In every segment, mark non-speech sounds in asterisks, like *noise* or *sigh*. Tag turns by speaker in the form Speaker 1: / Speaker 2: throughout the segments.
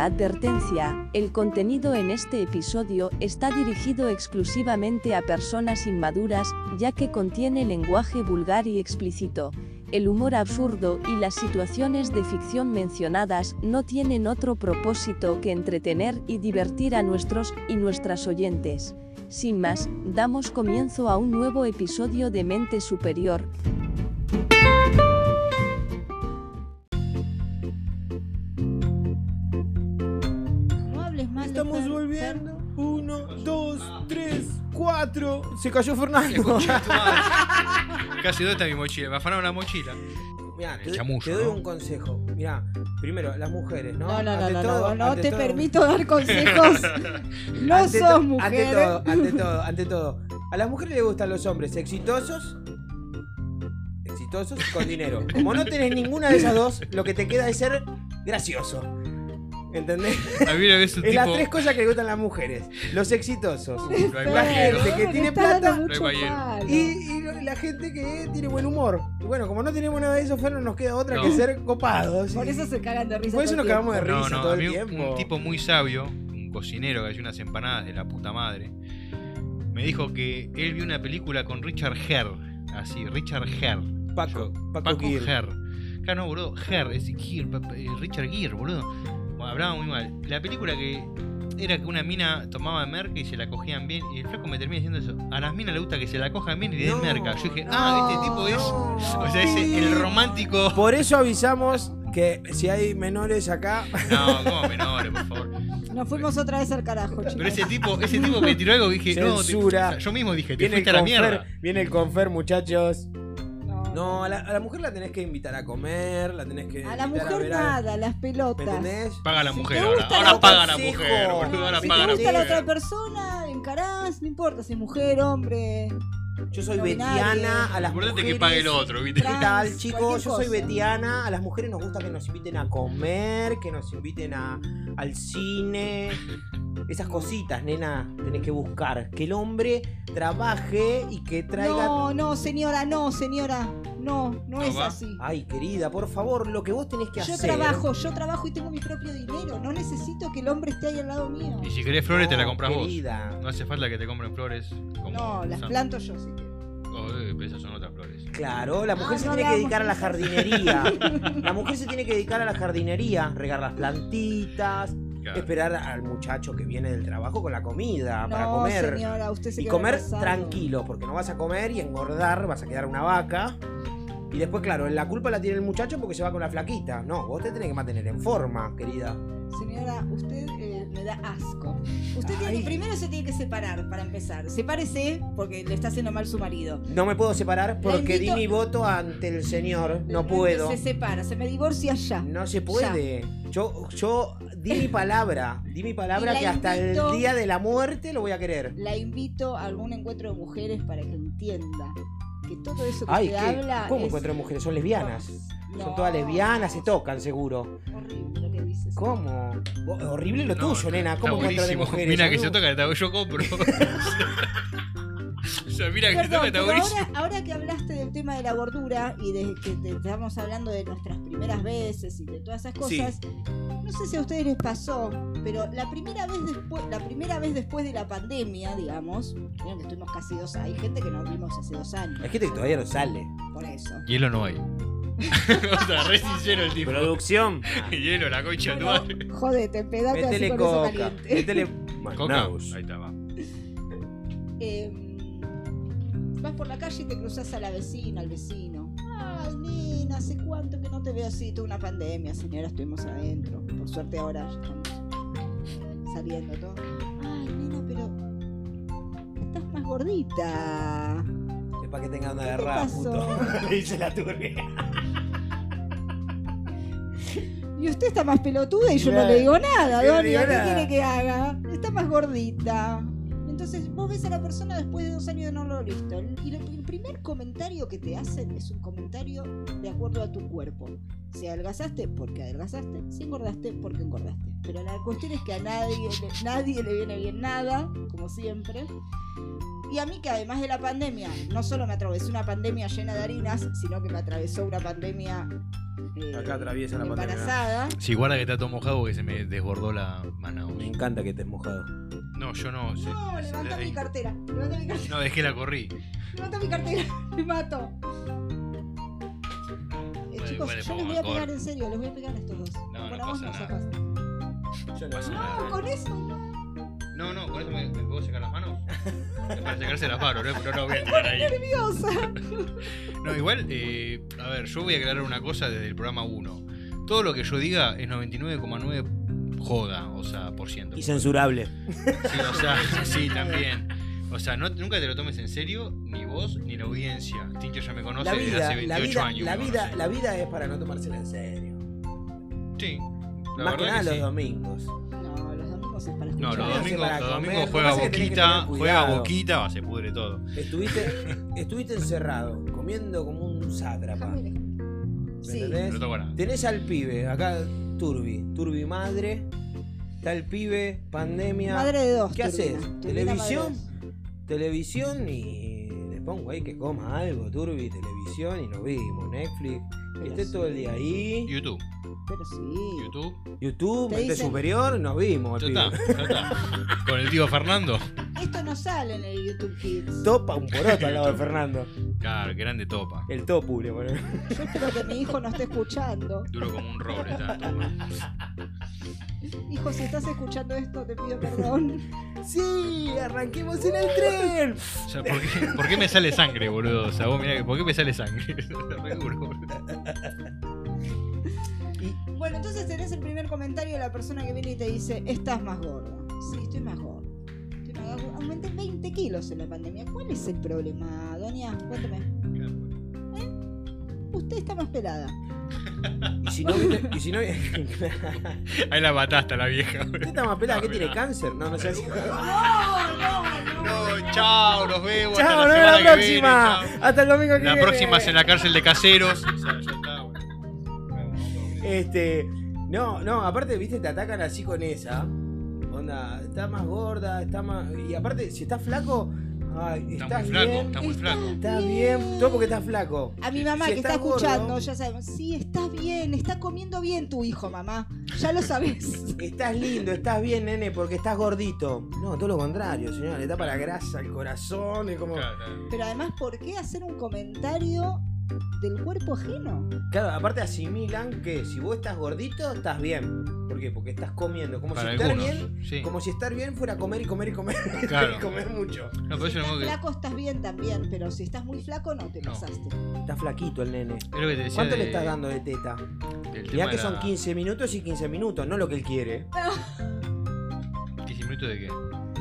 Speaker 1: Advertencia, el contenido en este episodio está dirigido exclusivamente a personas inmaduras, ya que contiene lenguaje vulgar y explícito. El humor absurdo y las situaciones de ficción mencionadas no tienen otro propósito que entretener y divertir a nuestros y nuestras oyentes. Sin más, damos comienzo a un nuevo episodio de Mente Superior.
Speaker 2: 4. Se cayó Fernando. *laughs*
Speaker 3: Casi dónde está mi mochila. Me afanaron la mochila. Mirá,
Speaker 2: te, te, doy un consejo. Mirá, primero, las mujeres, ¿no?
Speaker 4: No, no, no, no, te permito dar *laughs* consejos. no
Speaker 2: ante
Speaker 4: sos mujer.
Speaker 2: Ante todo, ¿eh? ante todo, ante todo. A las mujeres les gustan los hombres exitosos, exitosos con dinero. Como no tenés ninguna de esas dos, lo que te queda es ser gracioso. ¿Entendés?
Speaker 3: A mí
Speaker 2: Es las
Speaker 3: tipo.
Speaker 2: tres cosas que le gustan las mujeres. Los exitosos.
Speaker 3: No bajero.
Speaker 2: gente que tiene plata,
Speaker 4: mucho
Speaker 3: no.
Speaker 2: Y, y la gente que tiene buen humor. Y bueno, como no tenemos nada de eso, Fer, no nos queda otra
Speaker 3: No.
Speaker 2: que ser copados.
Speaker 4: Por eso se cagan de risa.
Speaker 2: Por eso nos
Speaker 4: el
Speaker 2: cagamos de risa
Speaker 3: no,
Speaker 2: todo
Speaker 3: a
Speaker 2: el
Speaker 3: mí un-
Speaker 2: tiempo.
Speaker 3: un tipo muy sabio, un cocinero que hacía unas empanadas de la puta madre, me dijo que él vio una película con Richard Gere. Así, Richard Gere.
Speaker 2: Paco, Paco,
Speaker 3: Paco. Gere. Claro, no, boludo, Gere, es Gere, eh, Richard Gere, boludo. Hablaba muy mal. La película que era que una mina tomaba merca y se la cogían bien. Y el flaco me termina diciendo eso. A las minas le gusta que se la cojan bien y le den
Speaker 2: No,
Speaker 3: merca. Yo dije,
Speaker 2: no,
Speaker 3: ah, este tipo es.
Speaker 2: no.
Speaker 3: O sea, es el romántico.
Speaker 2: Por eso avisamos que si hay menores acá.
Speaker 3: No, como menores, por favor.
Speaker 4: Nos fuimos otra vez al carajo, chicos.
Speaker 3: Pero ese tipo, ese tipo que tiró algo dije, no, te-
Speaker 2: Censura.
Speaker 3: o sea, yo mismo dije, te
Speaker 2: Viene el,
Speaker 3: fuiste a la
Speaker 2: confer,
Speaker 3: mierda.
Speaker 2: viene el confer, muchachos.
Speaker 4: No.
Speaker 2: A la, a la mujer la tenés que invitar a comer, la tenés que.
Speaker 4: A la mujer
Speaker 2: ver a-
Speaker 4: nada, las
Speaker 2: ¿Me
Speaker 4: pelotas.
Speaker 2: entendés?
Speaker 3: Paga la mujer ahora. Ahora
Speaker 4: la
Speaker 3: paga la mujer, boludo. Ahora
Speaker 2: Si
Speaker 3: paga
Speaker 4: te
Speaker 3: la
Speaker 4: gusta la otra
Speaker 3: mujer.
Speaker 4: persona, encarás, no importa si es mujer, hombre.
Speaker 2: Yo soy
Speaker 4: No
Speaker 2: betiana a las
Speaker 3: importante es
Speaker 2: mujeres.
Speaker 3: que pague el otro, ¿viste?
Speaker 2: ¿Qué tal, chicos? Yo soy betiana. A las mujeres nos gusta que nos inviten a comer, que nos inviten a, al cine. Esas cositas, nena, tenés que buscar. Que el hombre trabaje y que traiga.
Speaker 4: No, no, señora, no, señora. No, no,
Speaker 3: ¿No
Speaker 4: es
Speaker 3: va?
Speaker 4: así.
Speaker 2: Ay, querida, por favor, lo que vos tenés que
Speaker 4: Yo
Speaker 2: hacer.
Speaker 4: trabajo, yo trabajo y tengo mi propio dinero. No necesito que el hombre esté ahí al lado mío.
Speaker 3: Y si querés flores, te la compras vos.
Speaker 2: querida.
Speaker 3: No hace falta que te compren flores. Como
Speaker 4: No, las
Speaker 3: Sam.
Speaker 4: planto yo, sí.
Speaker 3: Oh, esas son otras flores.
Speaker 2: Claro, la mujer
Speaker 4: Ah,
Speaker 2: se
Speaker 4: no
Speaker 2: tiene que dedicar a la jardinería. *laughs* La mujer se tiene que dedicar a la jardinería, regar las plantitas,
Speaker 3: Claro.
Speaker 2: esperar al muchacho que viene del trabajo con la comida para comer.
Speaker 4: señora, usted se
Speaker 2: Y comer tranquilo, porque no vas a comer y engordar, vas a quedar una vaca. Y después, claro, la culpa la tiene el muchacho porque se va con la flaquita. No, vos te tenés que mantener en forma, querida.
Speaker 4: Señora, usted eh, me da asco. Usted tiene, primero se tiene que separar para empezar. Sepárese porque le está haciendo mal su marido.
Speaker 2: No me puedo separar porque
Speaker 4: invito-
Speaker 2: di mi voto ante el señor. No puedo.
Speaker 4: Se separa, se me divorcia ya.
Speaker 2: No se puede. Yo, yo di mi palabra. Di mi palabra que hasta
Speaker 4: invito-
Speaker 2: el día de la muerte lo voy a querer.
Speaker 4: La invito a algún encuentro de mujeres para que entienda que todo eso que
Speaker 2: Ay,
Speaker 4: usted
Speaker 2: ¿qué?
Speaker 4: habla
Speaker 2: ¿Cómo
Speaker 4: es...
Speaker 2: encuentro mujeres? Son lesbianas.
Speaker 4: No.
Speaker 2: Son todas lesbianas, se tocan seguro.
Speaker 4: Horrible lo que dices.
Speaker 2: ¿Cómo? Horrible lo
Speaker 3: No,
Speaker 2: tuyo, nena. ¿Cómo de
Speaker 3: buenísimo.
Speaker 2: mujeres?
Speaker 3: Mira que se toca, está- yo compro. *laughs* que está
Speaker 4: ahora, ahora que hablaste del tema de la gordura y de que te- estamos hablando de nuestras primeras veces y de todas esas
Speaker 2: Sí.
Speaker 4: cosas, no sé si a ustedes les pasó, pero la primera vez después, la primera vez después de la pandemia, digamos, miren que estuvimos casi dos hay gente que nos vimos hace dos años,
Speaker 2: Hay gente que todavía no sale.
Speaker 4: por eso.
Speaker 3: Hielo no hay. *laughs* *laughs* o sea, re sincero el tipo.
Speaker 2: Producción. *laughs*
Speaker 3: Hielo, la concha tu
Speaker 4: Bueno,
Speaker 3: madre.
Speaker 4: jodete, pedate así
Speaker 2: Métele
Speaker 4: con eso
Speaker 2: coca.
Speaker 4: caliente.
Speaker 2: Métele
Speaker 3: Coca. Ahí está, va.
Speaker 4: Em, vas por la calle y te cruzas a la vecina, al vecino. Ay, nena, ¿hace cuánto que no te veo así? Tuve una pandemia, señora, estuvimos adentro. Por suerte ahora ya estamos saliendo todo. Ay, nena, pero estás más gordita.
Speaker 2: Es para que tengan una
Speaker 4: ¿Qué te
Speaker 2: puto. *laughs* Dice la turbia.
Speaker 4: Y usted está más pelotuda y yo
Speaker 2: Claro.
Speaker 4: no le digo nada, Doña. ¿Qué quiere que haga? Está más gordita. Entonces vos ves a la persona después de dos años de no lo visto. Y lo- el primer comentario que te hacen es un comentario de acuerdo a tu cuerpo. Si adelgazaste, porque adelgazaste. Si engordaste, porque engordaste. Pero la cuestión es que a nadie, le- nadie le viene bien nada, como siempre. Y a mí que además de la pandemia, no solo me atravesó una pandemia llena de harinas, sino que me atravesó una pandemia eh,
Speaker 2: Acá atraviesa la pandemia.
Speaker 4: embarazada.
Speaker 3: Sí, guarda que está todo mojado porque se me desbordó la mano.
Speaker 2: Me encanta que estés mojado.
Speaker 3: No, yo no. sí.
Speaker 4: No, levanta mi cartera. Levanta mi cartera.
Speaker 3: No, es que la corrí.
Speaker 4: Levanta mi cartera. *laughs* Me mato. Eh,
Speaker 3: Bueno,
Speaker 4: chicos, yo les voy a pegar en serio, les voy a pegar a estos dos.
Speaker 3: No, no pasa
Speaker 4: no,
Speaker 3: nada.
Speaker 2: No
Speaker 3: Pasa
Speaker 2: sé.
Speaker 3: nada.
Speaker 4: No, con eso no.
Speaker 3: No, no, con eso me, me puedo secar las manos. Para secarse las manos, ¿no? Pero no voy a tirar ahí. *laughs*
Speaker 4: Nerviosa. *laughs*
Speaker 3: No, igual, eh, a ver, yo voy a aclarar una cosa desde el programa 1. Todo lo que yo diga es 99,9 joda, o sea, por ciento.
Speaker 2: Y censurable.
Speaker 3: Sí, o sea, *laughs* sí, también. O sea, no, nunca te lo tomes en serio, ni vos ni la audiencia. Tincho ya me conoce
Speaker 2: La
Speaker 3: desde
Speaker 2: vida,
Speaker 3: hace 28
Speaker 2: la vida,
Speaker 3: años.
Speaker 2: la vida, la vida es para no tomársela en serio.
Speaker 3: Sí, la
Speaker 2: Más que
Speaker 3: verdad
Speaker 2: nada
Speaker 3: que
Speaker 2: los
Speaker 3: sí.
Speaker 2: domingos.
Speaker 4: No, los domingos es para escuchar.
Speaker 3: No, los domingos, los domingos
Speaker 2: lo que
Speaker 3: juega Boquita, juega. Boquita, va, se pudre todo.
Speaker 2: Estuviste, *laughs* estuviste encerrado, comiendo como un sátrapa.
Speaker 4: Déjame-
Speaker 2: ¿Me
Speaker 4: Sí.
Speaker 2: entendés?
Speaker 3: No toco nada.
Speaker 2: Tenés al pibe, acá Turbi, Turbi madre. Está el pibe, pandemia.
Speaker 4: Madre de dos.
Speaker 2: ¿Qué haces? ¿Televisión? Televisión y le pongo ahí que coma algo, Turbi, televisión y nos vimos, Netflix.
Speaker 4: Pero
Speaker 2: Esté
Speaker 4: sí.
Speaker 2: todo el día ahí.
Speaker 3: YouTube,
Speaker 4: Pero sí.
Speaker 3: YouTube.
Speaker 2: YouTube,
Speaker 4: Te
Speaker 2: mente
Speaker 4: dicen-
Speaker 2: superior, nos vimos.
Speaker 3: Ya está, ya está. *laughs* Con el tío Fernando.
Speaker 4: Esto no sale en el YouTube Kids.
Speaker 2: Topa un poroto al *laughs* lado de Fernando.
Speaker 3: Claro, grande topa.
Speaker 2: El topu le ponemos.
Speaker 4: Yo espero que mi hijo no esté escuchando.
Speaker 3: Duro como un roble está. *laughs*
Speaker 4: Hijo, si estás escuchando esto, te pido perdón. *laughs*
Speaker 2: ¡Sí! ¡Arranquemos en el tren!
Speaker 3: O sea, ¿por qué, por qué me sale sangre, boludo? O sea, vos mirá ¿por qué me sale sangre? Re duro, boludo.
Speaker 4: Bueno, entonces tenés el primer comentario de la persona que viene y te dice, estás más gorda. Sí, estoy más gorda. Aumenté 20 kilos en la pandemia. ¿Cuál es el problema, doña? Cuéntame. Usted está más pelada. *laughs*
Speaker 2: Y si no viene. Y si no viene. *laughs*
Speaker 3: Ahí la mataste a la vieja,
Speaker 2: ¿Qué
Speaker 3: boludo.
Speaker 2: está más pelada? ¿Qué tiene cáncer? No, no sé.
Speaker 4: No, no, no.
Speaker 3: No, chao, nos vemos. hasta
Speaker 2: ¡Chao! ¡Nos vemos la
Speaker 3: que viene,
Speaker 2: próxima!
Speaker 3: chao.
Speaker 2: Hasta el domingo que
Speaker 3: La
Speaker 2: viene.
Speaker 3: próxima es en la cárcel de caseros. *laughs* O sea, ya está, boludo.
Speaker 2: Este. No, no, aparte, viste, te atacan así con esa. Onda, está más gorda, está más. Y aparte, si estás flaco. Ay,
Speaker 3: Está
Speaker 2: estás
Speaker 3: muy flaco,
Speaker 2: bien.
Speaker 3: está muy flaco.
Speaker 2: Estás bien. Todo porque estás flaco.
Speaker 4: A mi mamá
Speaker 2: Si
Speaker 4: que está
Speaker 2: estás gordo-
Speaker 4: escuchando, ya sabemos. Sí, está bien, está comiendo bien tu hijo, mamá. Ya lo sabes. *laughs*
Speaker 2: Estás lindo, estás bien, nene, porque estás gordito. No, todo lo contrario, señora. Le tapa la grasa al corazón. Es como.
Speaker 4: Pero además, ¿por qué hacer un comentario del cuerpo ajeno?
Speaker 2: Claro, aparte asimilan que si vos estás gordito, estás bien. ¿Por qué? Porque estás comiendo. Como
Speaker 3: Para
Speaker 2: si estar
Speaker 3: algunos,
Speaker 2: bien.
Speaker 3: sí.
Speaker 2: Como si estar bien fuera comer y comer y comer. *laughs*
Speaker 3: Claro.
Speaker 2: y comer mucho.
Speaker 3: No, pero eso
Speaker 4: si estás
Speaker 3: que.
Speaker 4: flaco estás bien también, pero si estás muy flaco no te
Speaker 3: No.
Speaker 4: pasaste.
Speaker 2: Está flaquito el nene.
Speaker 3: Es lo que te decía
Speaker 2: ¿Cuánto
Speaker 3: de-
Speaker 2: le estás dando de teta?
Speaker 3: de
Speaker 2: que
Speaker 3: la-
Speaker 2: son 15 minutos y 15 minutos, no lo que él quiere. *laughs*
Speaker 3: 15 minutos de qué.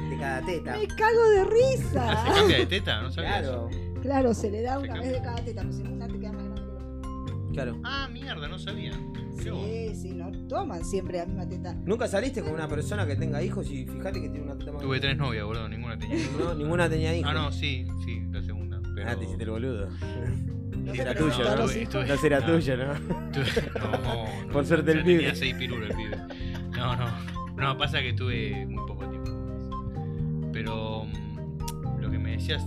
Speaker 2: De cada teta.
Speaker 4: Me cago de risa.
Speaker 3: ¿Se cambia de teta? ¿No sabía
Speaker 2: Claro,
Speaker 4: Claro, se le da
Speaker 3: Se
Speaker 4: una
Speaker 3: cambia.
Speaker 4: vez de cada teta, pues
Speaker 2: claro.
Speaker 3: Ah, mierda, no sabía.
Speaker 4: Sí, sí, no toman siempre la misma teta.
Speaker 2: Nunca saliste con una persona que tenga hijos y fíjate que tiene una teta más
Speaker 3: Tuve tres novias, boludo, ninguna tenía hijos.
Speaker 2: No, ninguna tenía hijos.
Speaker 3: Ah, no, sí, sí, la segunda. Pero...
Speaker 2: Ah, te hiciste el boludo.
Speaker 4: No
Speaker 2: Sí,
Speaker 4: te
Speaker 2: era
Speaker 4: presentó
Speaker 2: tuyo, ¿no?
Speaker 3: Estuve-
Speaker 2: No será
Speaker 3: no,
Speaker 2: tuyo, ¿no?
Speaker 3: tuve- No, *laughs* no,
Speaker 2: Por suerte el pibe.
Speaker 3: Tenía seis pirulos el pibe. No, no. No, pasa que tuve muy poco tiempo. Pero mm, lo que me decías.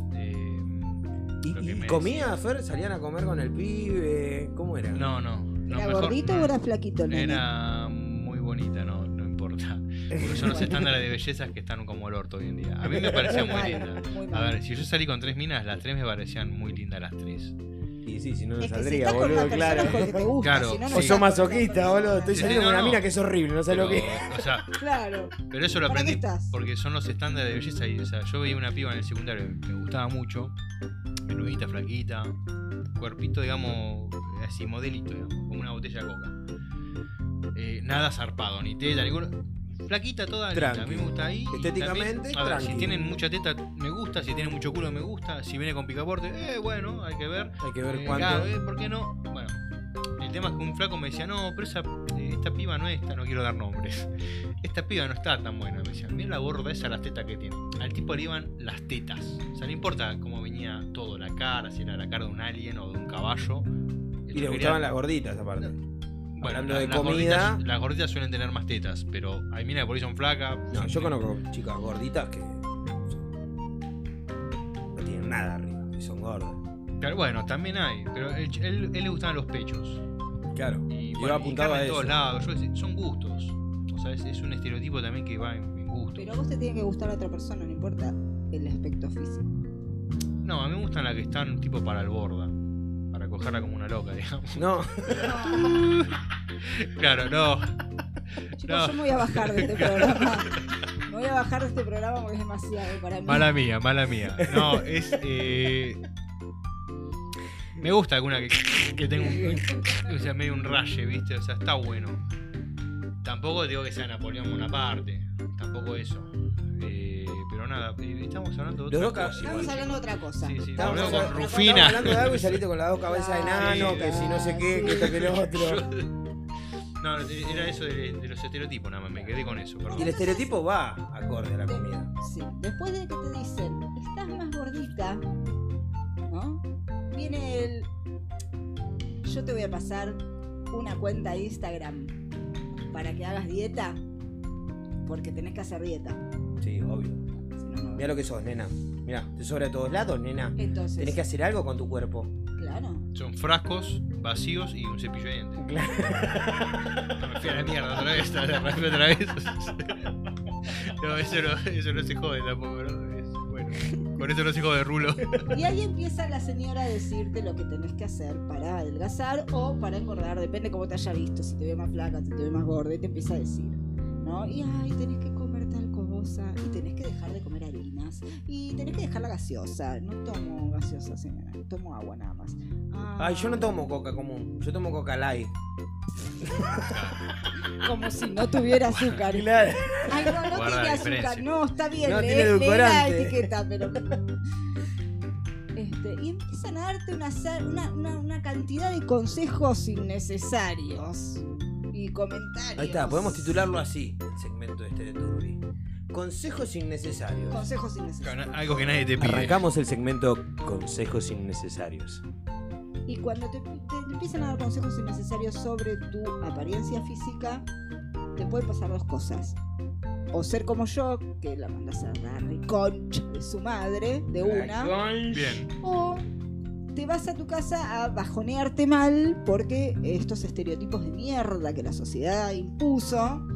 Speaker 2: ¿Y, y comía, Fer? ¿Salían a comer con el pibe? ¿Cómo era?
Speaker 3: No, no. no
Speaker 4: ¿Era
Speaker 3: mejor-
Speaker 4: gordito o era flaquito el nene?
Speaker 3: Era muy bonita, no, no importa. Porque son los estándares de bellezas que están como el orto hoy en día. A mí me *laughs* parecía muy linda. A ver, si yo salí con tres minas, las tres me parecían muy lindas las tres.
Speaker 2: Y sí, si no, no
Speaker 4: Es que si
Speaker 2: saldría, boludo, claro.
Speaker 4: te gusta,
Speaker 3: Claro,
Speaker 4: si no, no
Speaker 3: sí.
Speaker 2: O sos masoquista, boludo. Estoy
Speaker 3: Sí,
Speaker 2: saliendo
Speaker 3: no,
Speaker 2: con una
Speaker 3: no.
Speaker 2: mina que es horrible, no sé lo que.
Speaker 3: o sea, *laughs*
Speaker 4: Claro.
Speaker 3: pero eso lo
Speaker 4: ¿Para
Speaker 3: aprendí
Speaker 4: qué estás?
Speaker 3: porque son los estándares de belleza. Y, o sea, yo veía una piba en el secundario que me gustaba mucho, menudita, flaquita, cuerpito, digamos, así, modelito, digamos, como una botella de coca. Eh, nada zarpado, ni teta, ninguno. Flaquita toda a mí me gusta ahí. y
Speaker 2: Estéticamente,
Speaker 3: también, a ver, si tienen mucha teta, gusta. Si tienen mucho culo, me gusta. Si viene con picaporte, eh, bueno, hay que ver.
Speaker 2: Hay que ver
Speaker 3: Eh,
Speaker 2: cuánto.
Speaker 3: claro, eh, ¿Por qué no? Bueno, el tema es que un flaco me decía, no, pero esa, eh, esta piba no es esta, no quiero dar nombres. *laughs* Esta piba no está tan buena, me decía. Mira la gorda esa, las tetas que tiene. Al tipo le iban las tetas. O sea, no importa cómo venía todo, la cara, si era la cara de un alien o de un caballo.
Speaker 2: Y le gustaban las gorditas, aparte.
Speaker 3: Bueno,
Speaker 2: hablando
Speaker 3: la-
Speaker 2: de
Speaker 3: las
Speaker 2: comida.
Speaker 3: gorditas- las gorditas suelen tener más tetas, pero hay minas que por ahí son flacas.
Speaker 2: No, yo conozco chicas gorditas que. Nada arriba, y son gordas.
Speaker 3: Claro, bueno, también hay, pero él, él- él le gustaban los pechos.
Speaker 2: Claro.
Speaker 3: Y,
Speaker 2: Y
Speaker 3: bueno,
Speaker 2: va
Speaker 3: y
Speaker 2: apuntado
Speaker 3: carne
Speaker 2: a
Speaker 3: en todos
Speaker 2: eso.
Speaker 3: lados. Yo sé, son gustos. O sea, es, es un estereotipo también que va en, en gusto.
Speaker 4: Pero a vos te tiene que gustar a otra persona, no importa el aspecto físico.
Speaker 3: No, a mí me gustan las que están tipo para el borda. Para cogerla como una loca, *laughs* digamos.
Speaker 2: No,
Speaker 3: Claro, no.
Speaker 4: Chicos,
Speaker 3: No.
Speaker 4: yo me voy a bajar de este programa. *laughs* Me voy a bajar de este programa porque es demasiado para mí.
Speaker 3: Mala mía, mala mía. No, es. Eh... Me gusta alguna que, que tenga un. O sea, medio un raye, ¿viste? O sea, está bueno. Tampoco digo que sea Napoleón Bonaparte. Tampoco eso. Eh, pero nada, eh, estamos hablando de otra
Speaker 2: dos
Speaker 3: cosa.
Speaker 4: Estamos
Speaker 3: igual.
Speaker 4: hablando de otra cosa.
Speaker 3: Sí, sí,
Speaker 2: Estábamos
Speaker 3: hablando con Rufina.
Speaker 2: estábamos hablando de algo y saliste con las dos cabezas de enano,
Speaker 3: Sí,
Speaker 2: que si no sé qué,
Speaker 4: sí.
Speaker 2: que esto que lo otro.
Speaker 3: No, era eso de, de los estereotipos, nada más, me quedé con eso, perdón.
Speaker 2: Y el estereotipo va acorde a la comida.
Speaker 4: Sí. Después de que te dicen, estás más gordita, ¿no? Viene el. Yo te voy a pasar una cuenta de Instagram para que hagas dieta, porque tenés que hacer dieta.
Speaker 2: Sí, obvio.
Speaker 4: Si no, no.
Speaker 2: Mira lo que sos, nena. Mira, te sobra de todos lados, nena.
Speaker 4: Entonces,
Speaker 2: Tenés que hacer algo con tu cuerpo.
Speaker 4: claro.
Speaker 3: Son frascos vacíos y un cepillo de dientes.
Speaker 2: Claro.
Speaker 3: No, me fui a la mierda otra vez, otra vez, otra vez. No, eso no, eso no se jode tampoco, ¿no? Es- bueno, con eso no se jode rulo.
Speaker 4: Y ahí empieza la señora a decirte lo que tenés que hacer para adelgazar o para engordar, depende cómo te haya visto, si te ve más flaca, si te ve más gorda, y te empieza a decir, ¿no? Y ay, tenés que y tenés que dejar la gaseosa. No tomo gaseosa, señora, tomo agua nada más. Ah,
Speaker 2: Ay, yo no tomo coca común. Yo tomo coca light. *laughs*
Speaker 4: Como si no tuviera azúcar.
Speaker 2: Claro.
Speaker 4: Ay, no, no
Speaker 3: Guarda
Speaker 4: tiene azúcar. No, está bien.
Speaker 2: No
Speaker 4: lee-
Speaker 2: tiene
Speaker 4: lee la
Speaker 2: edulcorante.
Speaker 4: etiqueta, pero. *laughs* Este, y empiezan a darte una, una, una, una cantidad de consejos innecesarios y comentarios.
Speaker 2: Ahí está, podemos titularlo así, el segmento este. Consejos innecesarios.
Speaker 4: Consejos innecesarios.
Speaker 3: Algo que nadie te pide.
Speaker 2: Arrancamos el segmento Consejos innecesarios.
Speaker 4: Y cuando te, te empiezan a dar consejos innecesarios sobre tu apariencia física, te pueden pasar dos cosas. O ser como yo, que la mandas a la reconcha de su madre, de una.
Speaker 3: Bien.
Speaker 4: O te vas a tu casa a bajonearte mal porque estos estereotipos de mierda que la sociedad impuso.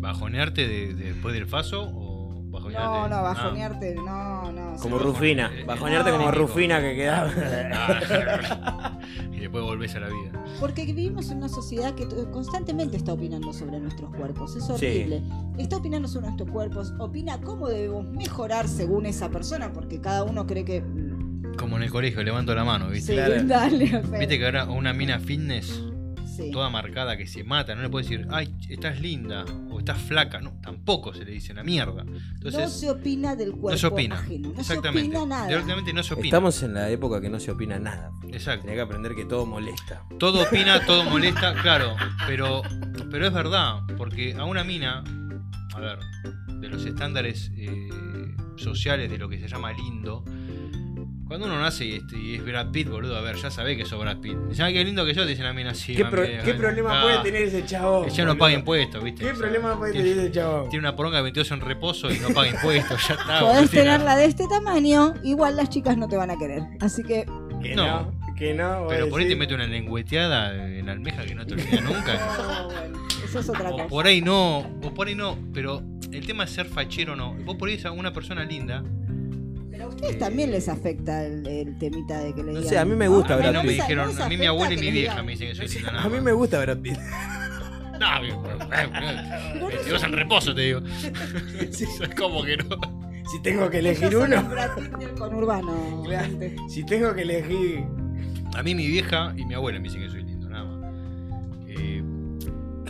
Speaker 3: ¿Bajonearte de, de- después del faso o bajonearte?
Speaker 4: No, no,
Speaker 3: Ah.
Speaker 4: bajonearte, no, no.
Speaker 2: Como
Speaker 3: Sí,
Speaker 2: Rufina.
Speaker 3: eh,
Speaker 2: Bajonearte como Rufina que quedaba.
Speaker 3: Ah, *laughs* y después volvés a la vida.
Speaker 4: Porque vivimos en una sociedad que constantemente está opinando sobre nuestros cuerpos. Es horrible. Está opinando sobre nuestros cuerpos, opina cómo debemos mejorar según esa persona, porque cada uno cree que. mm,
Speaker 3: Como en el colegio, levanto la mano, ¿viste?
Speaker 4: Sí,
Speaker 2: Claro.
Speaker 4: dale, Fer.
Speaker 3: Viste que ahora una mina fitness
Speaker 4: Sí.
Speaker 3: toda marcada que se mata, no le puedes decir, ay, estás linda o estás flaca, no, tampoco se le dice la mierda.
Speaker 4: no
Speaker 3: Entonces,
Speaker 4: se opina del cuerpo
Speaker 3: no se opina.
Speaker 4: ajeno. No
Speaker 3: Exactamente.
Speaker 4: se opina nada.
Speaker 3: Directamente no se opina.
Speaker 2: Estamos en la época que no se opina nada.
Speaker 3: Exacto.
Speaker 2: Tenés que aprender que todo molesta.
Speaker 3: Todo *laughs* opina, todo molesta, claro, pero, pero es verdad, porque a una mina, a ver, de los estándares eh, sociales de lo que se llama lindo, cuando uno nace y, este, y es Brad Pitt, boludo, a ver, ya sabés que sos Brad Pitt. Dicen, ay, qué lindo que yo, dicen la mina así.
Speaker 2: ¿Qué,
Speaker 3: a
Speaker 2: pro-
Speaker 3: mí,
Speaker 2: qué problema
Speaker 3: ah,
Speaker 2: puede tener ese chabón?
Speaker 3: Que ya no paga impuestos, ¿viste?
Speaker 2: ¿Qué
Speaker 3: O sea,
Speaker 2: problema puede
Speaker 3: tiene-
Speaker 2: tener ese chabón?
Speaker 3: Tiene una poronga de 22 en reposo y no paga impuestos, ya está.
Speaker 4: Podés tenerla de este tamaño, igual las chicas no te van a querer. Así que.
Speaker 2: Que
Speaker 3: No.
Speaker 2: no. Que no.
Speaker 3: Pero por ahí te mete una lengüeteada en la almeja que no te olvidas nunca. *laughs*
Speaker 4: Oh, bueno, eso es otra
Speaker 3: O
Speaker 4: cosa.
Speaker 3: por ahí no, o por ahí no, pero el tema es ser fachero o no. Vos por ahí sos una persona linda.
Speaker 4: Ustedes también les afecta el, el temita de que le
Speaker 2: No
Speaker 4: digan.
Speaker 2: sé, a mí me gusta
Speaker 3: A mí
Speaker 2: Brad
Speaker 3: no me
Speaker 2: Pitt.
Speaker 3: dijeron, a mí mi abuela y mi vieja
Speaker 4: digan.
Speaker 3: me dicen que soy linda. nada
Speaker 2: A mí me gusta Brad Pitt. *laughs*
Speaker 3: No, *laughs*
Speaker 4: no
Speaker 3: 22 en reposo te digo. *laughs* ¿Cómo que no?
Speaker 2: Si tengo que elegir uno.
Speaker 4: Brad Pitt del conurbano.
Speaker 2: Claro.
Speaker 4: gente.
Speaker 2: Si tengo que elegir.
Speaker 3: A mí mi vieja y mi abuela me dicen que soy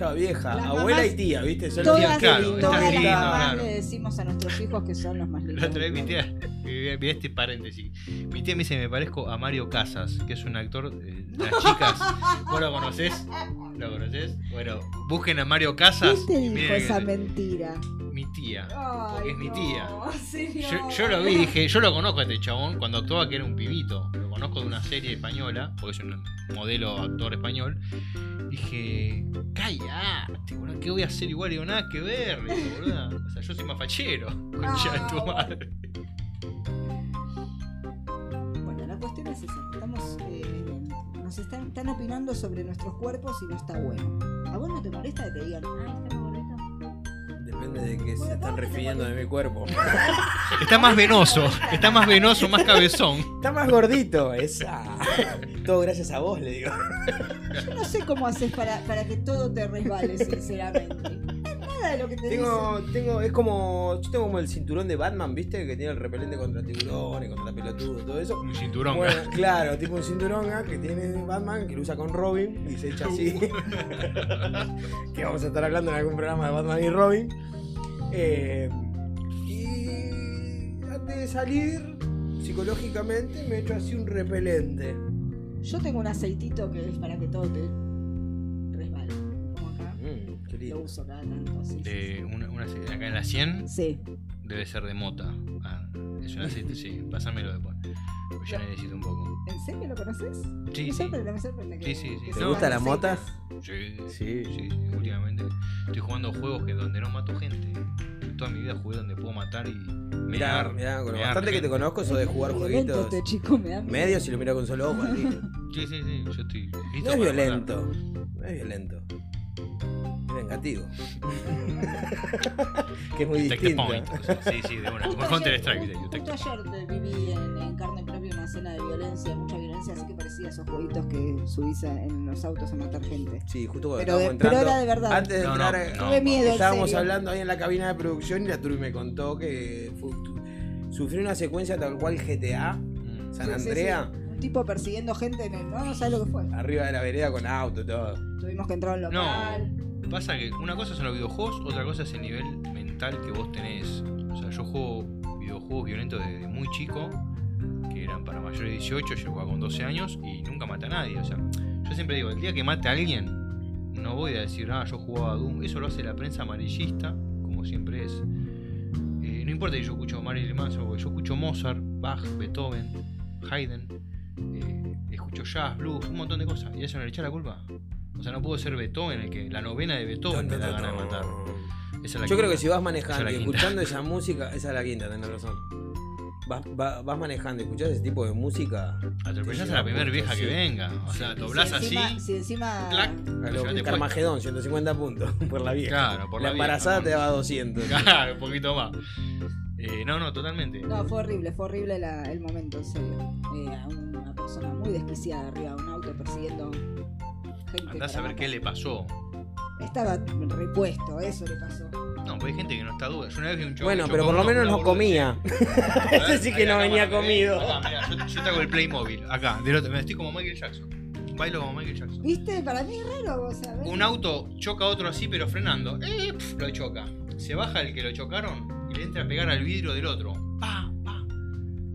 Speaker 2: Claro, vieja,
Speaker 4: Las
Speaker 2: abuela
Speaker 4: mamás-
Speaker 2: y tía, ¿viste? Son los
Speaker 4: Todas,
Speaker 3: claro,
Speaker 4: todas las
Speaker 3: lindo,
Speaker 4: mamás
Speaker 3: claro.
Speaker 4: le decimos a nuestros hijos que son los más lindos.
Speaker 3: La otra vez mi tía, *laughs* eh, mirá este paréntesis. Mi tía me dice me parezco a Mario Casas, que es un actor de las *laughs* chicas. ¿Vos lo conocés? ¿Lo conocés? Bueno, busquen a Mario Casas.
Speaker 4: ¿Quién te
Speaker 3: y
Speaker 4: dijo
Speaker 3: que
Speaker 4: esa mentira?
Speaker 3: Mi tía.
Speaker 4: Ay,
Speaker 3: Porque es mi tía. Yo, yo lo vi dije, yo lo conozco a este chabón cuando actuaba que era un pibito conozco de una serie española, porque es un modelo actor español, dije, callate, boludo, ¿qué voy a hacer igual? Y digo, nada que ver, boludo. O sea, yo soy más fachero, *laughs* concha de tu madre.
Speaker 4: Bueno, la cuestión es esa, estamos, eh, nos están, opinando sobre nuestros cuerpos y no está bueno. ¿A vos no te molesta que te digan, ah, está bueno?
Speaker 2: Depende de qué se están refiriendo de mi cuerpo. *laughs*
Speaker 3: Está más venoso, está más venoso, más cabezón.
Speaker 2: Está más gordito, esa. Todo gracias a vos, le digo.
Speaker 4: Yo no sé cómo haces para, para que todo te resbale, sinceramente. Nada de lo que te
Speaker 2: Tengo, tengo, es como, yo tengo como el cinturón de Batman, ¿viste? Que tiene el repelente contra tiburones, contra pelotudos, todo eso.
Speaker 3: Un cinturón.
Speaker 2: Bueno, claro, tipo un cinturón ¿ah? que tiene Batman, que lo usa con Robin y se echa así. *laughs* que vamos a estar hablando en algún programa de Batman y Robin. Eh, y antes de salir, psicológicamente me echo así un repelente.
Speaker 4: Yo tengo un aceitito que es para que todo te Lo uso cada tanto. Sí, sí,
Speaker 3: De una, una- acá en la 100
Speaker 4: sí.
Speaker 3: debe ser de mota. Ah, es un aceite, sí. *laughs* Pásamelo después. Pues ya necesito un poco.
Speaker 4: ¿En serio lo conoces?
Speaker 3: Sí,
Speaker 4: me
Speaker 3: sí.
Speaker 4: sorprende, me sorprende que-
Speaker 3: Sí, sí, sí. ¿Te
Speaker 4: sepan
Speaker 2: gusta la
Speaker 4: aceites.
Speaker 2: mota?
Speaker 3: Sí,
Speaker 2: Sí.
Speaker 3: sí, últimamente estoy jugando juegos que donde no mato gente. Toda mi vida jugué donde puedo matar y
Speaker 2: Mirá,
Speaker 3: mear,
Speaker 2: mirá, con lo
Speaker 3: mear
Speaker 2: bastante que te conozco, eso de jugar jueguitos
Speaker 4: este chico me da
Speaker 2: medios y lo miro con solo ojo.
Speaker 3: Sí, sí, sí, yo estoy listo
Speaker 2: No es violento, no es violento. Es vengativo. *laughs* que es muy
Speaker 3: matar. Take the
Speaker 2: distinto.
Speaker 3: point. o sea, sí, sí, de una.
Speaker 4: Justo
Speaker 3: Como Counter
Speaker 4: ayer-
Speaker 3: Strike,
Speaker 4: Justo ayer viví en, en carne propia una escena de violencia, mucha violencia, así que parecía esos jueguitos que subís a- en los autos a matar gente.
Speaker 2: Sí, justo cuando
Speaker 4: Pero, de-
Speaker 2: estábamos
Speaker 4: pero
Speaker 2: entrando.
Speaker 4: era de verdad.
Speaker 2: Antes de
Speaker 3: No,
Speaker 2: entrar,
Speaker 3: no, no.
Speaker 4: Tuve miedo,
Speaker 2: estábamos
Speaker 4: serio.
Speaker 2: hablando ahí en la cabina de producción y la Turi me contó que fu- tu- sufrió una secuencia tal cual GTA,
Speaker 3: Mm.
Speaker 2: San
Speaker 4: Sí, sí,
Speaker 2: Andrea,
Speaker 4: sí. Un tipo persiguiendo gente en el. No, no sabes lo que fue.
Speaker 2: arriba de la vereda con auto y todo.
Speaker 4: Tuvimos que entrar a un
Speaker 3: No. Pasa que una cosa son los videojuegos, otra cosa es el nivel mental que vos tenés. O sea, yo juego videojuegos violentos desde muy chico, que eran para mayores de 18, yo jugaba con 12 años y nunca maté a nadie. O sea, yo siempre digo, el día que mate a alguien, no voy a decir, ah, yo jugaba a Doom. Eso lo hace la prensa amarillista, como siempre es. Eh, no importa si yo escucho Marilyn Manson, porque yo escucho Mozart, Bach, Beethoven, Haydn, eh, escucho jazz, blues, un montón de cosas. ¿Y a eso no le echa la culpa? O sea, no puedo ser Beethoven, el que la novena de Beethoven me da ganas de matar. Esa es la
Speaker 2: Yo creo que si vas
Speaker 3: es
Speaker 2: manejando y escuchando *laughs* esa música, esa es la quinta, tenés razón. Vas, va- vas manejando y escuchás ese tipo de música.
Speaker 3: Atropellás a la
Speaker 2: lleva
Speaker 3: primera vieja
Speaker 2: sí.
Speaker 3: que venga. O sea, doblás
Speaker 4: si
Speaker 3: así.
Speaker 4: encima, Si encima.
Speaker 3: clac. Fíjate,
Speaker 2: Carmagedón, 150 puntos *laughs* por la vieja.
Speaker 3: Claro, por
Speaker 2: la,
Speaker 3: la, vieja,
Speaker 2: embarazada
Speaker 3: ¿no?
Speaker 2: te daba 200. *laughs*
Speaker 3: Claro, un poquito más. Eh, no, no, totalmente.
Speaker 4: No, fue horrible, fue horrible la- el momento, en serio. Eh, a una persona muy desquiciada arriba de un auto persiguiendo gente.
Speaker 3: Andás a ver qué le pasó.
Speaker 4: Estaba repuesto, eso le pasó.
Speaker 3: No, pues hay gente que no está duda. Yo una vez vi un chabón
Speaker 2: Bueno,
Speaker 3: que
Speaker 2: pero por lo menos no comía. *laughs* Ese sí que no venía comido.
Speaker 3: Acá, mirá, yo, yo te hago el Playmobil. Acá, del otro. Me estoy como Michael Jackson. Bailo como Michael Jackson.
Speaker 4: ¿Viste? Para mí es raro, vos sabés.
Speaker 3: Un auto choca a otro así, pero frenando. Eh, pf, lo choca. Se baja el que lo chocaron y le entra a pegar al vidrio del otro. Pa, pa.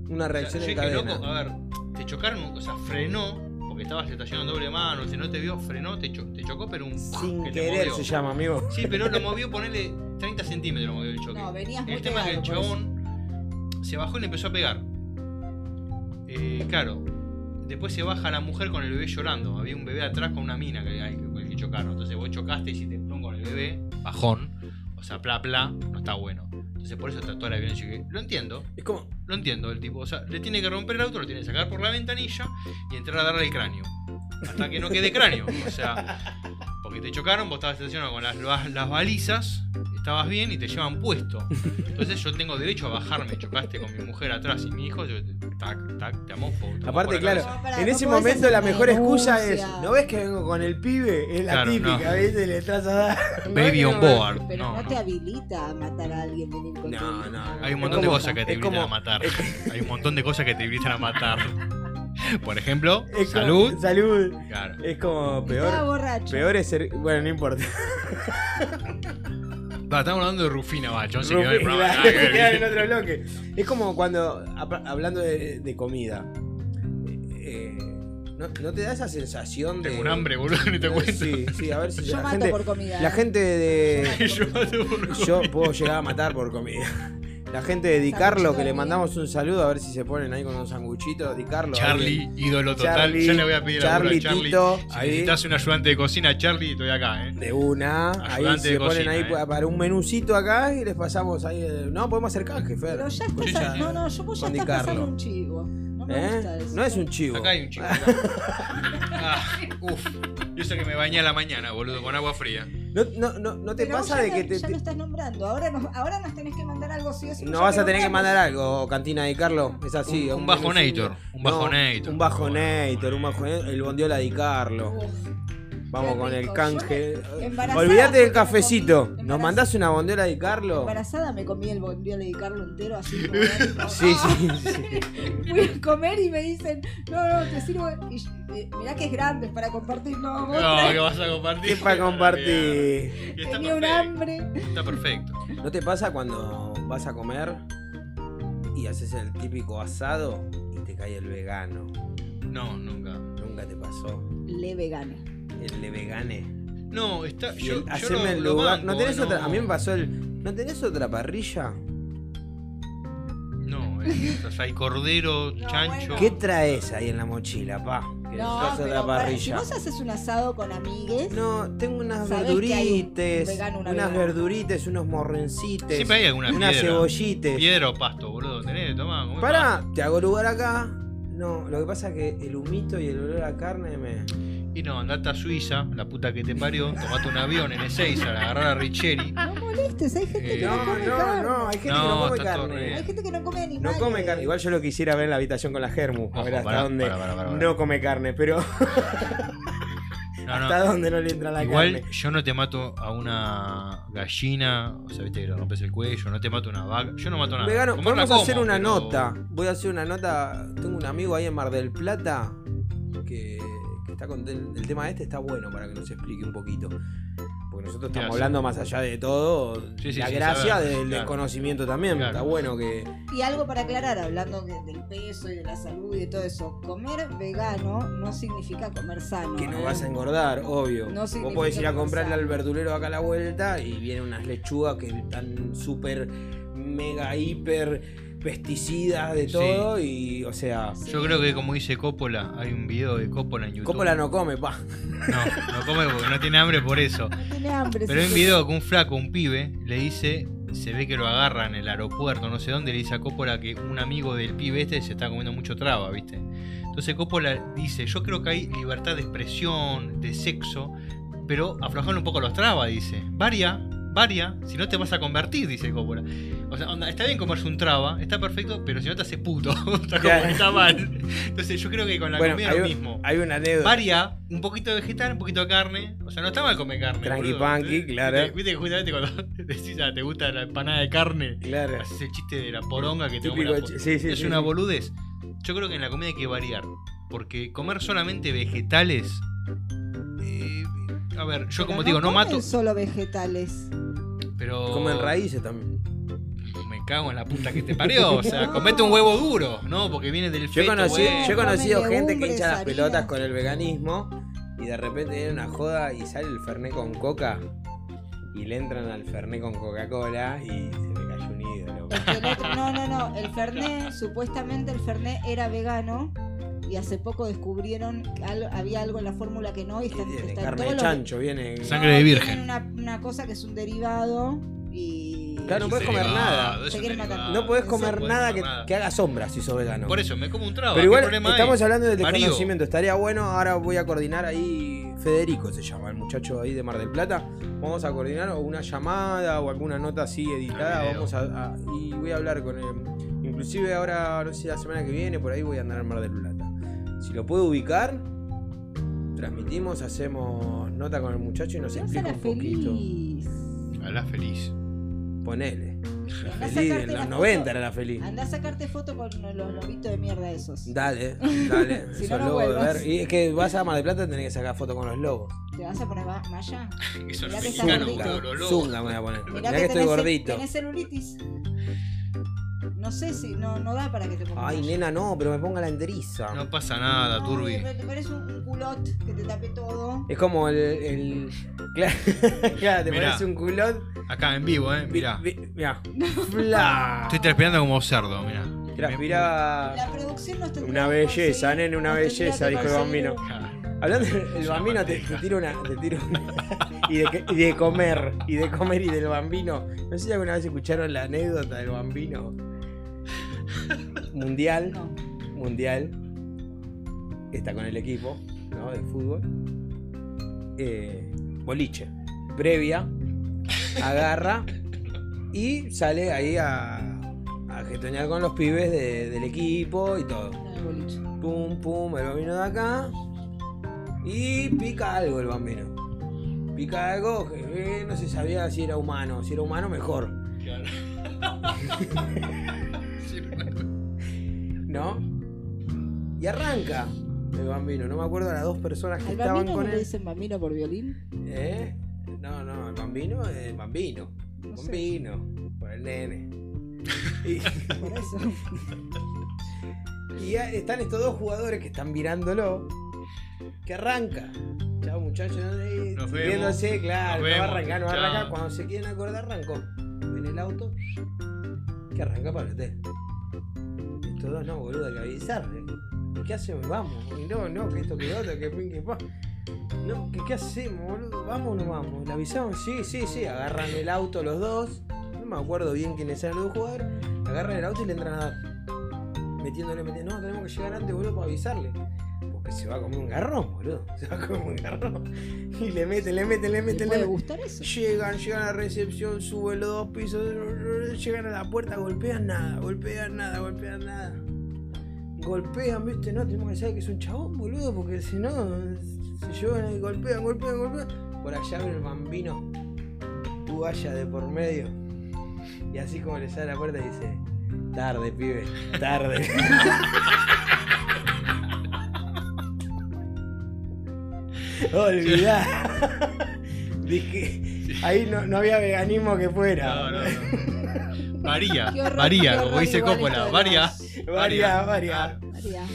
Speaker 2: Una
Speaker 3: O sea,
Speaker 2: reacción
Speaker 3: yo
Speaker 2: en
Speaker 3: dije,
Speaker 2: cadena.
Speaker 3: loco, a ver, te chocaron, o sea, frenó, porque estabas estacionando doble mano, si no te vio, frenó, te, cho- te chocó, pero un
Speaker 2: Sin
Speaker 3: que te
Speaker 2: querer
Speaker 3: movió.
Speaker 2: se llama, amigo.
Speaker 3: Sí, pero lo movió, ponele 30 centímetros, lo movió el choque.
Speaker 4: No, venías muy
Speaker 3: el tema es que el chabón se bajó y le empezó a pegar. Eh, claro, después se baja la mujer con el bebé llorando. Había un bebé atrás con una mina que, ay, con el que chocaron. Entonces vos chocaste y si te con el bebé, bajón. O sea, pla, pla, no está bueno. Entonces por eso trató la violencia. que- Lo entiendo,
Speaker 2: Es como.
Speaker 3: lo entiendo el tipo. O sea, le tiene que romper el auto, lo tiene que sacar por la ventanilla y entrar a darle el cráneo. Hasta que no quede cráneo. O sea, porque te chocaron, vos estabas estacionado con las, las, las balizas, estabas bien y te llevan puesto. Entonces yo tengo derecho a bajarme. Chocaste con mi mujer atrás y mi hijo, yo tac, tac, te amofo. te
Speaker 2: Aparte, claro.
Speaker 4: No,
Speaker 2: en ese momento la mejor excusa es. ¿No ves que vengo con el pibe? Es la
Speaker 3: Claro,
Speaker 2: típica,
Speaker 3: no.
Speaker 2: ¿viste? Le estás a dar. *laughs* ¿No ves
Speaker 3: Baby on board.
Speaker 4: Pero
Speaker 3: No,
Speaker 4: no,
Speaker 3: no.
Speaker 4: te habilita a matar a alguien venir con
Speaker 2: No,
Speaker 4: tu-
Speaker 2: no, no. *laughs*
Speaker 3: Hay un montón de cosas que te invitan a matar. Hay un montón de cosas que te invitan a matar. Por ejemplo,
Speaker 2: es como-
Speaker 3: salud.
Speaker 2: Salud.
Speaker 3: Claro.
Speaker 2: Es como peor.
Speaker 4: borracho.
Speaker 2: Peor es ser. Bueno, no importa. *laughs*
Speaker 3: Va, estamos hablando de Rufina Bacho. Se quedó en el programa. *laughs*
Speaker 2: en otro bloque. Es como cuando, hablando de, de comida, eh, ¿no, no te da esa sensación de...
Speaker 3: Tengo un hambre, boludo, ni te cuento.
Speaker 2: Sí, sí, a ver si
Speaker 4: Yo
Speaker 2: la
Speaker 4: mato
Speaker 2: gente,
Speaker 4: por comida.
Speaker 2: la
Speaker 4: ¿eh?
Speaker 2: gente de... *laughs*
Speaker 3: Yo mato por
Speaker 2: Yo
Speaker 3: comida.
Speaker 2: puedo llegar a matar por comida. La gente de Dicarlo,
Speaker 4: Sanguchito
Speaker 2: que le mandamos un saludo, a ver si se ponen ahí con un sanguchito. Dicarlo.
Speaker 3: Charlie, ídolo total.
Speaker 2: Charlie,
Speaker 3: ya le voy a pedir a
Speaker 2: Charlie,
Speaker 3: Charlie.
Speaker 2: Tito,
Speaker 3: si
Speaker 2: ahí.
Speaker 3: necesitas un ayudante de cocina, Charlie, estoy acá, ¿eh?
Speaker 2: De una, ahí
Speaker 3: Ayudante
Speaker 2: se
Speaker 3: de
Speaker 2: ponen
Speaker 3: cocina,
Speaker 2: ahí
Speaker 3: eh.
Speaker 2: pa- para un menucito acá y les pasamos ahí. el- No, podemos hacer canje, Fer.
Speaker 4: Pero ya
Speaker 3: Sí,
Speaker 4: estás.
Speaker 3: sí.
Speaker 4: No, no, yo vos ya estás
Speaker 2: Di Carlo.
Speaker 4: pasando un chivo. No me
Speaker 2: ¿Eh?
Speaker 4: gusta eso.
Speaker 2: No es un chivo.
Speaker 3: Acá hay un chico. acá. *laughs* Ah, uf. Yo sé que me bañé a la mañana, boludo, con agua fría.
Speaker 2: ¿No, no, no, no te
Speaker 4: Pero
Speaker 2: pasa de que te,
Speaker 4: Ya
Speaker 2: te-
Speaker 4: lo estás nombrando. Ahora nos, ahora nos tenés que mandar algo sí o sí.
Speaker 2: no vas a tener que mandar algo, Cantina de Carlo? Es así.
Speaker 3: Un- un bajonator, un
Speaker 2: No,
Speaker 3: bajonator.
Speaker 2: un bajonator, un bajonator. El bondiola de Carlo. Vamos
Speaker 4: qué
Speaker 2: con el canje. Olvídate del cafecito.
Speaker 4: comí-
Speaker 2: ¿Nos mandás una bondiola de Carlo?
Speaker 4: Embarazada me comí el bondiola de Carlo entero así como
Speaker 2: Sí,
Speaker 4: ¡ah!
Speaker 2: sí, sí.
Speaker 4: Fui *laughs* a comer y me dicen, no, no, te sirvo. Y, eh, mirá que es grande para compartir. No, vos
Speaker 3: No, que vas a compartir.
Speaker 2: ¿Qué para compartir?
Speaker 4: Tenía un hambre.
Speaker 3: Está perfecto.
Speaker 2: ¿No te pasa cuando vas a comer y haces el típico asado y te cae el vegano?
Speaker 3: No, nunca.
Speaker 2: Nunca te pasó.
Speaker 4: Le vegane.
Speaker 2: El de vegane.
Speaker 3: No, está.
Speaker 2: Y
Speaker 3: Yo,
Speaker 2: el
Speaker 3: yo
Speaker 2: hacerme
Speaker 3: lo-
Speaker 2: el
Speaker 3: lo
Speaker 2: lugar.
Speaker 3: banco,
Speaker 2: ¿No tenés
Speaker 3: no.
Speaker 2: otra? A mí me pasó el. ¿No tenés otra parrilla?
Speaker 3: No, es- o sea, hay cordero, *laughs*
Speaker 4: No,
Speaker 3: chancho.
Speaker 4: bueno.
Speaker 2: ¿Qué traes ahí en la mochila, pa? Que
Speaker 4: No, pero
Speaker 2: otra
Speaker 4: para- si
Speaker 2: parrilla.
Speaker 4: vos haces un asado con amigues,
Speaker 2: No, tengo unas
Speaker 4: un
Speaker 2: verdurites,
Speaker 4: vegano, una
Speaker 2: unas
Speaker 4: vegana.
Speaker 2: verdurites, unos morrencites,
Speaker 3: Siempre hay alguna
Speaker 2: unas
Speaker 3: piedra.
Speaker 2: cebollites.
Speaker 3: Piedra o pasto, boludo. Tenés, tomá,
Speaker 2: Pará, te hago lugar acá. No, lo que pasa es que el humito y el olor a carne me.
Speaker 3: Y no, andate a Suiza, la puta que te parió. Tomate un avión en Ezeiza, la agarrar a Richeri.
Speaker 4: no molestes, hay gente
Speaker 3: Eh,
Speaker 4: que no,
Speaker 2: No,
Speaker 4: come
Speaker 2: no,
Speaker 4: carne.
Speaker 2: no, hay gente que
Speaker 3: No,
Speaker 2: no come carne.
Speaker 4: Hay gente que no come
Speaker 2: No
Speaker 4: animales.
Speaker 2: come carne. Igual yo lo quisiera ver en la habitación con la Germu. A ver hasta dónde no come carne, pero *laughs*
Speaker 3: No,
Speaker 2: hasta
Speaker 3: no.
Speaker 2: dónde no le entra la
Speaker 3: Igual
Speaker 2: carne.
Speaker 3: yo no te mato a una gallina, o sea, viste que le rompes el cuello, no te mato a una vaca. Yo no mato nada.
Speaker 2: Vegano, podemos
Speaker 3: como,
Speaker 2: hacer una
Speaker 3: pero-
Speaker 2: nota. Voy a hacer una nota. Tengo un amigo ahí en Mar del Plata que está con el, el tema este está bueno para que nos explique un poquito. Porque nosotros estamos hablando más allá de todo,
Speaker 3: Sí, sí,
Speaker 2: la
Speaker 3: sí,
Speaker 2: gracia
Speaker 3: saber,
Speaker 2: del
Speaker 3: claro.
Speaker 2: desconocimiento también.
Speaker 3: Claro.
Speaker 2: Está bueno que
Speaker 4: Y algo para aclarar, hablando de- del peso y de la salud y de todo eso, comer vegano no significa comer sano.
Speaker 2: Que no
Speaker 4: ¿eh?
Speaker 2: vas a engordar, obvio.
Speaker 4: No
Speaker 2: Vos podés ir a comprarle
Speaker 4: sano.
Speaker 2: al verdulero acá a la vuelta y vienen unas lechugas que están súper, mega, hiper pesticidas de
Speaker 3: Sí.
Speaker 2: todo y, o sea,
Speaker 3: Yo creo que como dice Coppola, hay un video de Coppola en YouTube.
Speaker 2: Coppola no come, pa.
Speaker 3: No, no come porque no tiene hambre por eso.
Speaker 4: No tiene hambre.
Speaker 3: Pero hay
Speaker 4: sí.
Speaker 3: un video que un flaco, un pibe, le dice, se ve que lo agarra en el aeropuerto, no sé dónde, le dice a Coppola que un amigo del pibe este se está comiendo mucho traba, ¿viste? Entonces Coppola dice, yo creo que hay libertad de expresión, de sexo, pero aflojando un poco los trabas, dice. Varia, varia, si no te vas a convertir, dice Coppola. O sea, onda, está bien comerse un traba, está perfecto, pero si no te hace puto, *laughs* está como mal. Entonces yo creo que con la
Speaker 2: Bueno,
Speaker 3: comida es lo
Speaker 2: un-
Speaker 3: mismo.
Speaker 2: hay una anécdota.
Speaker 3: Varia, un poquito de vegetal, un poquito de carne. O sea, no está mal comer carne.
Speaker 2: Tranqui panqui, claro.
Speaker 3: Viste que justamente cuando *laughs* decís, ah, te gusta la empanada de carne,
Speaker 2: Claro.
Speaker 3: haces el chiste de la poronga que te come
Speaker 2: Típico
Speaker 3: la po-
Speaker 2: chi- sí, sí,
Speaker 3: Es
Speaker 2: sí,
Speaker 3: una
Speaker 2: sí.
Speaker 3: boludez. Yo creo que en la comida hay que variar. Porque comer solamente vegetales. eh, a ver, yo
Speaker 4: Pero
Speaker 3: como digo, no mato.
Speaker 4: solo vegetales.
Speaker 3: Pero.
Speaker 2: Comen raíces también.
Speaker 3: Me cago en la puta que te parió. O sea, *laughs* comete un huevo duro, ¿no? Porque viene del
Speaker 2: Yo he,
Speaker 3: feto,
Speaker 2: conocido,
Speaker 3: huevo.
Speaker 2: yo he conocido gente que
Speaker 4: legumbres,
Speaker 2: hincha las pelotas con el veganismo y de repente viene una joda y sale el Fernet con coca y le entran al Fernet con Coca-Cola y se me cayó un ídolo.
Speaker 4: Es que el otro- no, no, no. El Fernet, supuestamente el Fernet era vegano. Y hace poco descubrieron que al- había algo en la fórmula que no. Y
Speaker 2: ¿Qué
Speaker 4: están,
Speaker 2: tiene?
Speaker 4: están
Speaker 2: Carne de chancho, viene.
Speaker 3: Sangre de virgen.
Speaker 4: Una, una cosa que es un derivado. Y.
Speaker 2: Claro, no podés comer nada. No podés comer nada que,
Speaker 3: nada.
Speaker 2: que haga sombra si sos vegano.
Speaker 3: Por eso, me como un traba.
Speaker 2: Pero
Speaker 3: ¿qué
Speaker 2: igual estamos
Speaker 3: hay?
Speaker 2: hablando del desconocimiento. Estaría bueno, ahora voy a coordinar ahí. Federico se llama, el muchacho ahí de Mar del Plata. Vamos a coordinar o una llamada o alguna nota así editada.
Speaker 3: Ah.
Speaker 2: Vamos a, a- y voy a hablar con él. Inclusive ahora, no sé, la semana que viene, por ahí voy a andar en Mar del Plata. Si lo puedo ubicar, transmitimos, hacemos nota con el muchacho y nos
Speaker 4: a
Speaker 2: explica
Speaker 4: la
Speaker 2: un poquito.
Speaker 4: feliz.
Speaker 3: Habla feliz.
Speaker 2: Ponele. La
Speaker 4: Andá a
Speaker 2: feliz, en los
Speaker 4: la
Speaker 2: 90
Speaker 4: foto.
Speaker 2: era la feliz.
Speaker 4: Andá a sacarte foto con los lobitos de mierda esos.
Speaker 2: Dale, *laughs* dale.
Speaker 4: Si
Speaker 2: Esos
Speaker 4: no, no
Speaker 2: lobos de ver. Y es que vas a Mar del Plata tenés que sacar foto con los lobos.
Speaker 4: ¿Te vas a poner ma- malla? *laughs*
Speaker 3: Eso
Speaker 4: Mirá
Speaker 3: es
Speaker 4: que gordito.
Speaker 2: Zunga me voy a poner.
Speaker 4: Mirá
Speaker 2: Mirá
Speaker 4: que,
Speaker 2: que estoy
Speaker 4: tenés,
Speaker 2: gordito.
Speaker 4: tenés celulitis. No sé si no, no da para que te pongas.
Speaker 2: Ay, nena, no, pero me ponga la enteriza.
Speaker 3: No pasa nada,
Speaker 4: No,
Speaker 3: Turbi.
Speaker 4: Te, te parece un, un culot que te tape todo.
Speaker 2: Es como el. el... *laughs* Claro, te
Speaker 3: Mirá.
Speaker 2: pones un culot.
Speaker 3: Acá en vivo, eh. Mirá.
Speaker 2: Vi- vi- Mirá. *laughs* Fla.
Speaker 3: Estoy transpirando como cerdo, mirá.
Speaker 2: Transpira.
Speaker 4: La producción nos tendría
Speaker 2: Una
Speaker 4: que
Speaker 2: belleza,
Speaker 4: conseguir-
Speaker 2: nene, una
Speaker 4: nos tendría
Speaker 2: belleza,
Speaker 4: que
Speaker 2: dijo el
Speaker 4: conseguir
Speaker 2: bambino.
Speaker 4: un-
Speaker 2: Hablando del bambino, te, te tiro una. Te tiro una *laughs* y, de, que- y de comer. Y de comer y del bambino. No sé si alguna vez escucharon la anécdota del bambino. Mundial.
Speaker 4: No.
Speaker 2: Mundial. Está con el equipo, ¿no? De fútbol. Eh, boliche. Previa. Agarra. Y sale ahí a, a getonear con los pibes de- del equipo y todo. Pum, pum, el bambino de acá. Y pica algo el bambino. Pica algo que eh, no se sabía si era humano. Si era humano, mejor.
Speaker 3: Claro. *laughs*
Speaker 2: ¿No? Y arranca el bambino. No me acuerdo de las dos personas que
Speaker 4: ¿Al
Speaker 2: estaban
Speaker 4: bambino no
Speaker 2: con
Speaker 4: le
Speaker 2: él.
Speaker 4: dicen bambino por violín?
Speaker 2: ¿Eh? No, no, el bambino es el bambino.
Speaker 4: No sé.
Speaker 2: Bambino. Por el nene. *laughs* Y,
Speaker 4: Por eso.
Speaker 2: y ya están estos dos jugadores que están mirándolo. Que arranca. Chao muchachos,
Speaker 3: Nos
Speaker 2: viéndose, claro,
Speaker 3: Nos
Speaker 2: no va a arrancar, no va a arrancar. Cuando se quieren acordar, arrancó. En el auto, que arranca para el hotel. Dos, no, boludo, hay que avisarle. ¿Qué hacemos? Vamos. No, no, que esto, que lo otro, que pin, que pa. No, ¿qué, ¿qué hacemos, boludo? ¿Vamos o no vamos? ¿Le avisamos? Sí, sí, sí. Agarran el auto los dos. No me acuerdo bien quiénes eran los dos jugadores. Agarran el auto y le entran a dar. Metiéndole, metiendo. No, tenemos que llegar antes, boludo, para avisarle. Se va *laughs* a comer un garrón, boludo. Se va a comer un garrón. Y le meten, le meten, le
Speaker 4: ¿Le
Speaker 2: meten, le meten.
Speaker 4: gustar eso?
Speaker 2: Llegan, llegan a la recepción, suben los dos pisos, llegan a la puerta, golpean nada, golpean nada, golpean nada. Golpean, viste, no, tenemos que saber que es un chabón, boludo, porque si no, se llevan y golpean, golpean, golpean. Por allá ven el bambino, vaya de por medio. Y así como le sale a la puerta dice, tarde, pibe, tarde. *laughs* *laughs* Olvidá. Dije, ahí no, no había veganismo que fuera.
Speaker 3: No, no, no. Varía, varía, como dice Coppola, varía.
Speaker 2: Varía, varía.
Speaker 4: María.